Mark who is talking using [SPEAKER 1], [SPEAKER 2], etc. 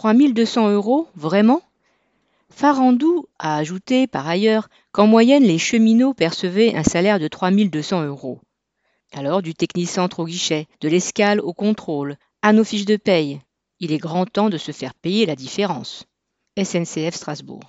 [SPEAKER 1] 3200 euros, vraiment? Farandou a ajouté par ailleurs qu'en moyenne les cheminots percevaient un salaire de 3200 euros. Alors du technicentre au guichet, de l'escale au contrôle, à nos fiches de paye. Il est grand temps de se faire payer la différence. SNCF Strasbourg.